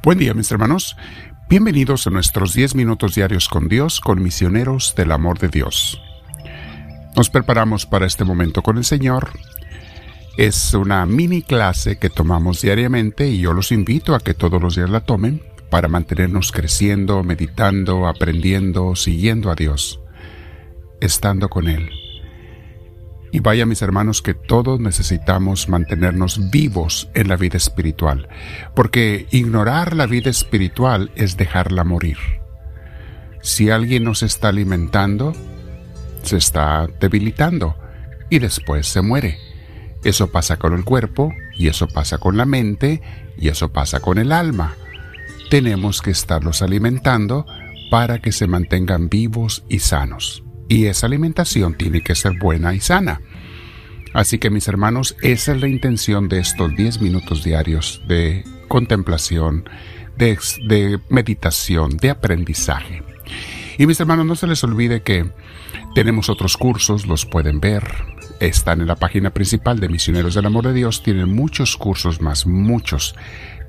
Buen día mis hermanos, bienvenidos a nuestros 10 minutos diarios con Dios, con misioneros del amor de Dios. Nos preparamos para este momento con el Señor. Es una mini clase que tomamos diariamente y yo los invito a que todos los días la tomen para mantenernos creciendo, meditando, aprendiendo, siguiendo a Dios, estando con Él. Y vaya mis hermanos que todos necesitamos mantenernos vivos en la vida espiritual, porque ignorar la vida espiritual es dejarla morir. Si alguien nos está alimentando, se está debilitando y después se muere. Eso pasa con el cuerpo y eso pasa con la mente y eso pasa con el alma. Tenemos que estarlos alimentando para que se mantengan vivos y sanos y esa alimentación tiene que ser buena y sana. Así que mis hermanos, esa es la intención de estos 10 minutos diarios de contemplación, de, de, meditación, de aprendizaje. Y mis hermanos, no se les olvide que tenemos otros cursos, los pueden ver. Están en la página principal de Misioneros del Amor de Dios. Tienen muchos cursos más, muchos.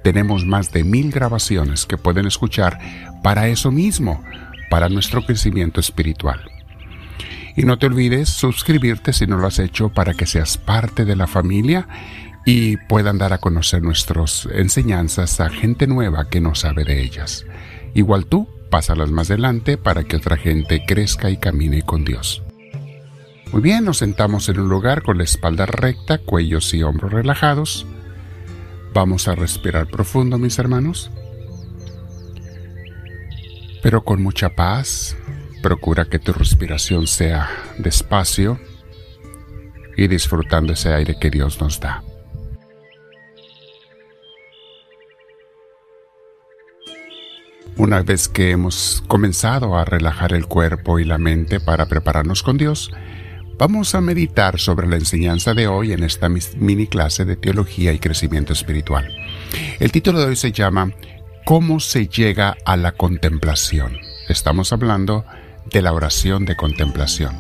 Tenemos más de mil grabaciones que pueden escuchar para eso mismo, para nuestro crecimiento espiritual. Y no te olvides suscribirte si no lo has hecho para que seas parte de la familia y puedan dar a conocer nuestras enseñanzas a gente nueva que no sabe de ellas. Igual tú, pásalas más adelante para que otra gente crezca y camine con Dios. Muy bien, nos sentamos en un lugar con la espalda recta, cuellos y hombros relajados. Vamos a respirar profundo, mis hermanos. Pero con mucha paz, Procura que tu respiración sea despacio y disfrutando ese aire que Dios nos da. Una vez que hemos comenzado a relajar el cuerpo y la mente para prepararnos con Dios, vamos a meditar sobre la enseñanza de hoy en esta mini clase de teología y crecimiento espiritual. El título de hoy se llama ¿Cómo se llega a la contemplación? Estamos hablando de la oración de contemplación.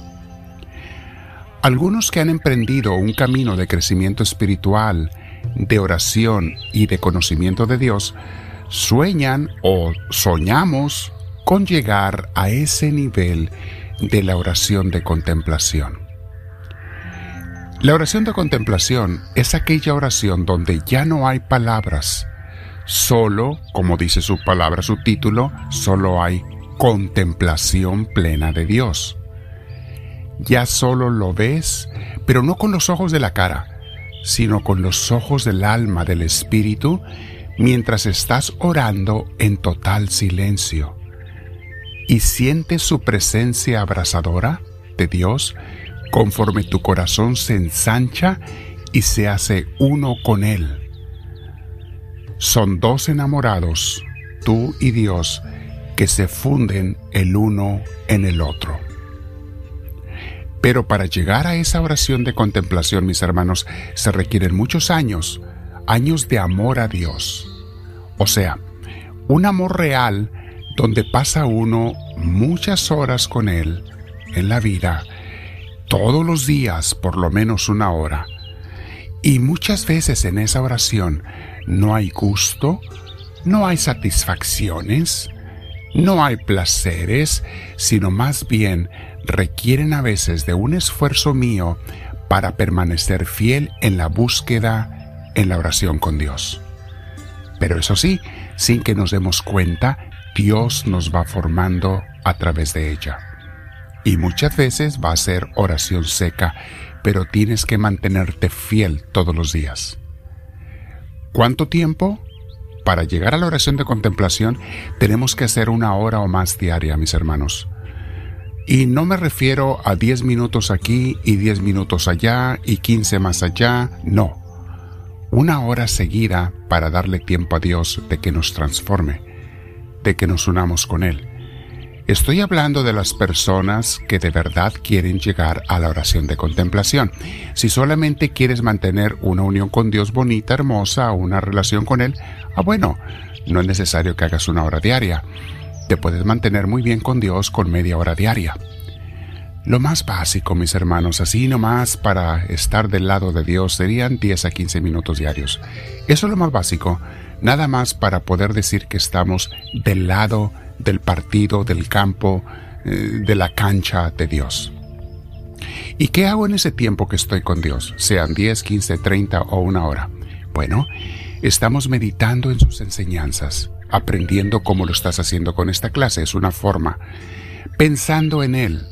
Algunos que han emprendido un camino de crecimiento espiritual, de oración y de conocimiento de Dios, sueñan o soñamos con llegar a ese nivel de la oración de contemplación. La oración de contemplación es aquella oración donde ya no hay palabras, solo, como dice su palabra, su título, solo hay contemplación plena de Dios. Ya solo lo ves, pero no con los ojos de la cara, sino con los ojos del alma, del espíritu, mientras estás orando en total silencio. Y sientes su presencia abrasadora de Dios conforme tu corazón se ensancha y se hace uno con Él. Son dos enamorados, tú y Dios, que se funden el uno en el otro. Pero para llegar a esa oración de contemplación, mis hermanos, se requieren muchos años, años de amor a Dios. O sea, un amor real donde pasa uno muchas horas con Él en la vida, todos los días por lo menos una hora. Y muchas veces en esa oración no hay gusto, no hay satisfacciones, no hay placeres, sino más bien requieren a veces de un esfuerzo mío para permanecer fiel en la búsqueda, en la oración con Dios. Pero eso sí, sin que nos demos cuenta, Dios nos va formando a través de ella. Y muchas veces va a ser oración seca, pero tienes que mantenerte fiel todos los días. ¿Cuánto tiempo? Para llegar a la oración de contemplación tenemos que hacer una hora o más diaria, mis hermanos. Y no me refiero a 10 minutos aquí y 10 minutos allá y 15 más allá, no. Una hora seguida para darle tiempo a Dios de que nos transforme, de que nos unamos con Él. Estoy hablando de las personas que de verdad quieren llegar a la oración de contemplación. Si solamente quieres mantener una unión con Dios bonita, hermosa, una relación con Él, ah bueno, no es necesario que hagas una hora diaria. Te puedes mantener muy bien con Dios con media hora diaria. Lo más básico, mis hermanos, así nomás para estar del lado de Dios serían 10 a 15 minutos diarios. Eso es lo más básico, nada más para poder decir que estamos del lado del partido, del campo, eh, de la cancha de Dios. ¿Y qué hago en ese tiempo que estoy con Dios? Sean 10, 15, 30 o una hora. Bueno, estamos meditando en sus enseñanzas, aprendiendo como lo estás haciendo con esta clase, es una forma, pensando en Él,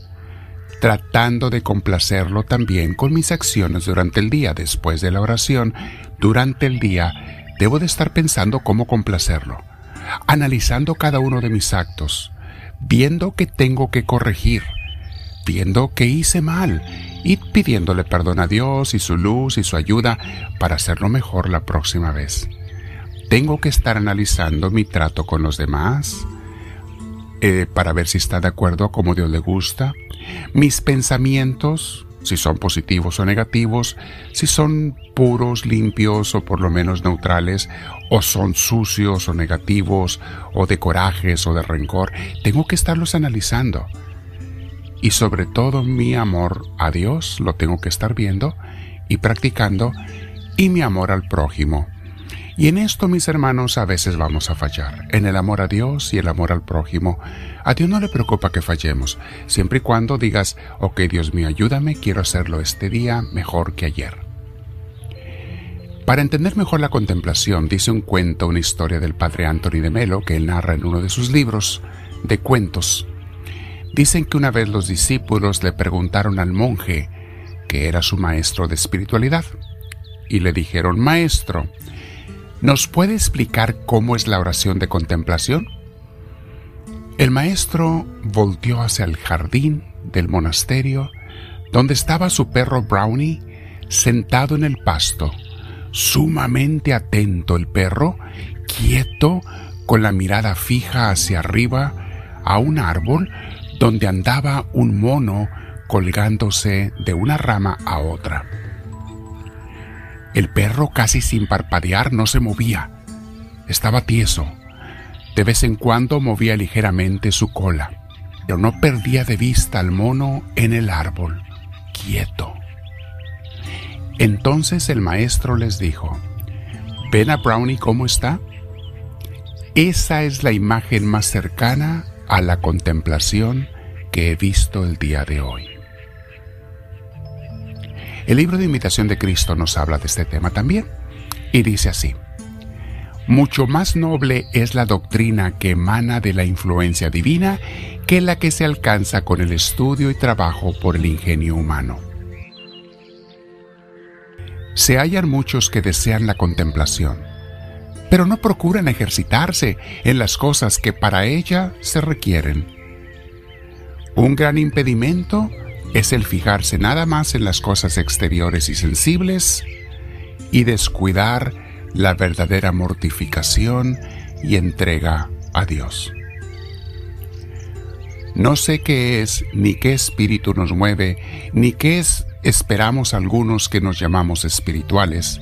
tratando de complacerlo también con mis acciones durante el día, después de la oración, durante el día, debo de estar pensando cómo complacerlo, analizando cada uno de mis actos, viendo que tengo que corregir, viendo que hice mal y pidiéndole perdón a Dios y su luz y su ayuda para hacerlo mejor la próxima vez. Tengo que estar analizando mi trato con los demás eh, para ver si está de acuerdo a como Dios le gusta, mis pensamientos, si son positivos o negativos, si son puros, limpios o por lo menos neutrales, o son sucios o negativos, o de corajes o de rencor, tengo que estarlos analizando. Y sobre todo mi amor a Dios lo tengo que estar viendo y practicando, y mi amor al prójimo. Y en esto, mis hermanos, a veces vamos a fallar, en el amor a Dios y el amor al prójimo. A Dios no le preocupa que fallemos, siempre y cuando digas, ok Dios mío, ayúdame, quiero hacerlo este día mejor que ayer. Para entender mejor la contemplación, dice un cuento, una historia del padre Anthony de Melo, que él narra en uno de sus libros de cuentos. Dicen que una vez los discípulos le preguntaron al monje, que era su maestro de espiritualidad, y le dijeron, Maestro, ¿Nos puede explicar cómo es la oración de contemplación? El maestro volteó hacia el jardín del monasterio, donde estaba su perro Brownie sentado en el pasto, sumamente atento el perro, quieto, con la mirada fija hacia arriba, a un árbol donde andaba un mono colgándose de una rama a otra. El perro casi sin parpadear no se movía. Estaba tieso. De vez en cuando movía ligeramente su cola, pero no perdía de vista al mono en el árbol, quieto. Entonces el maestro les dijo, ¿ven a Brownie cómo está? Esa es la imagen más cercana a la contemplación que he visto el día de hoy. El libro de Imitación de Cristo nos habla de este tema también y dice así. Mucho más noble es la doctrina que emana de la influencia divina que la que se alcanza con el estudio y trabajo por el ingenio humano. Se hallan muchos que desean la contemplación, pero no procuran ejercitarse en las cosas que para ella se requieren. Un gran impedimento es el fijarse nada más en las cosas exteriores y sensibles y descuidar la verdadera mortificación y entrega a Dios. No sé qué es, ni qué espíritu nos mueve, ni qué es esperamos algunos que nos llamamos espirituales,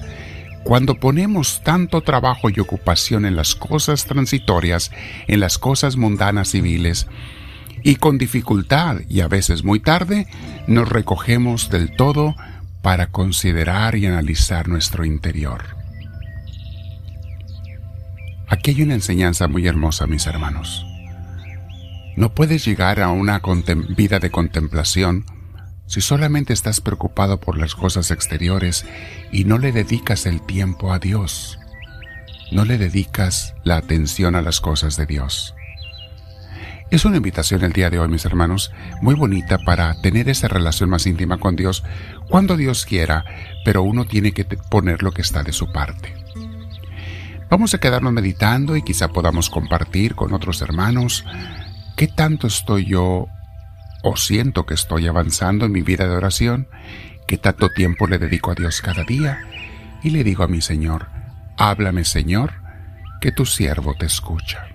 cuando ponemos tanto trabajo y ocupación en las cosas transitorias, en las cosas mundanas civiles, y con dificultad y a veces muy tarde nos recogemos del todo para considerar y analizar nuestro interior. Aquí hay una enseñanza muy hermosa, mis hermanos. No puedes llegar a una vida de contemplación si solamente estás preocupado por las cosas exteriores y no le dedicas el tiempo a Dios. No le dedicas la atención a las cosas de Dios. Es una invitación el día de hoy, mis hermanos, muy bonita para tener esa relación más íntima con Dios cuando Dios quiera, pero uno tiene que poner lo que está de su parte. Vamos a quedarnos meditando y quizá podamos compartir con otros hermanos qué tanto estoy yo o siento que estoy avanzando en mi vida de oración, qué tanto tiempo le dedico a Dios cada día y le digo a mi Señor, háblame Señor, que tu siervo te escucha.